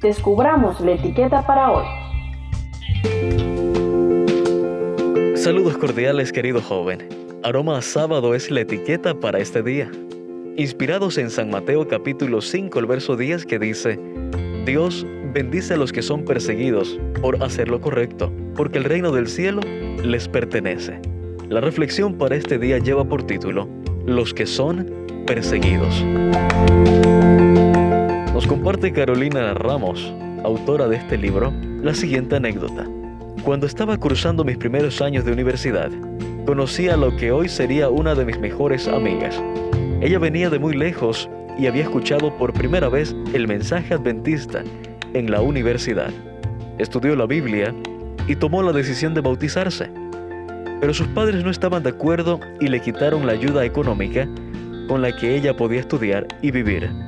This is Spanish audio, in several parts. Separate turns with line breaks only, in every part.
descubramos la etiqueta para hoy.
Saludos cordiales querido joven. Aroma a sábado es la etiqueta para este día. Inspirados en San Mateo capítulo 5, el verso 10 que dice, Dios bendice a los que son perseguidos por hacer lo correcto, porque el reino del cielo les pertenece. La reflexión para este día lleva por título, Los que son perseguidos. Nos comparte Carolina Ramos, autora de este libro, la siguiente anécdota. Cuando estaba cruzando mis primeros años de universidad, conocí a lo que hoy sería una de mis mejores amigas. Ella venía de muy lejos y había escuchado por primera vez el mensaje adventista en la universidad. Estudió la Biblia y tomó la decisión de bautizarse. Pero sus padres no estaban de acuerdo y le quitaron la ayuda económica con la que ella podía estudiar y vivir.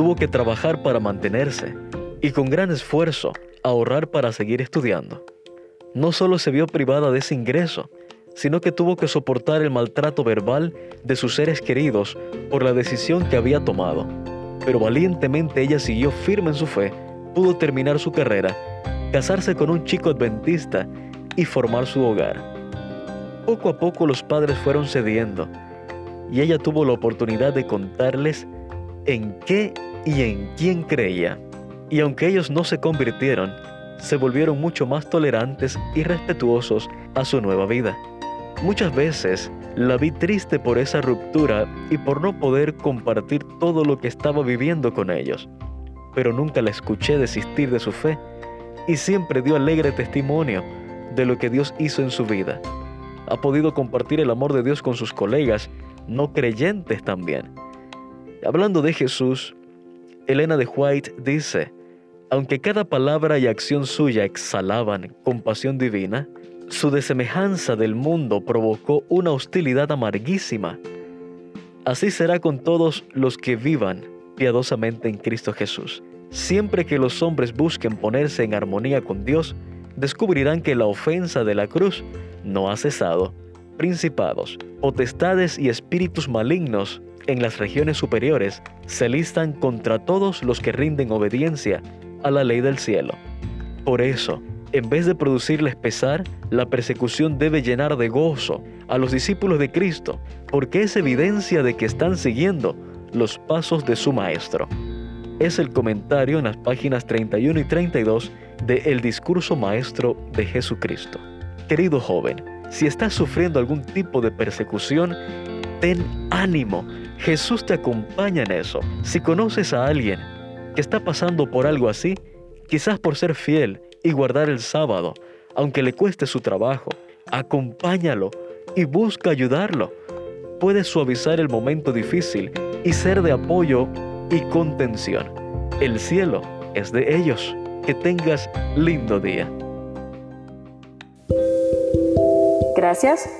Tuvo que trabajar para mantenerse y con gran esfuerzo ahorrar para seguir estudiando no solo se vio privada de ese ingreso, sino que tuvo que soportar el maltrato verbal de sus seres queridos por la decisión que había tomado. Pero valientemente ella siguió firme en su fe, pudo terminar su carrera, casarse con un chico adventista y formar su hogar. Poco a poco los padres fueron cediendo y ella tuvo la oportunidad de contarles en qué y en quién creía. Y aunque ellos no se convirtieron, se volvieron mucho más tolerantes y respetuosos a su nueva vida. Muchas veces la vi triste por esa ruptura y por no poder compartir todo lo que estaba viviendo con ellos, pero nunca la escuché desistir de su fe y siempre dio alegre testimonio de lo que Dios hizo en su vida. Ha podido compartir el amor de Dios con sus colegas, no creyentes también. Hablando de Jesús, Elena de White dice, aunque cada palabra y acción suya exhalaban compasión divina, su desemejanza del mundo provocó una hostilidad amarguísima. Así será con todos los que vivan piadosamente en Cristo Jesús. Siempre que los hombres busquen ponerse en armonía con Dios, descubrirán que la ofensa de la cruz no ha cesado. Principados, potestades y espíritus malignos en las regiones superiores se listan contra todos los que rinden obediencia a la ley del cielo. Por eso, en vez de producirles pesar, la persecución debe llenar de gozo a los discípulos de Cristo, porque es evidencia de que están siguiendo los pasos de su Maestro. Es el comentario en las páginas 31 y 32 de El Discurso Maestro de Jesucristo. Querido joven, si estás sufriendo algún tipo de persecución, ten ánimo. Jesús te acompaña en eso. Si conoces a alguien que está pasando por algo así, quizás por ser fiel y guardar el sábado, aunque le cueste su trabajo, acompáñalo y busca ayudarlo. Puedes suavizar el momento difícil y ser de apoyo y contención. El cielo es de ellos. Que tengas lindo día.
Gracias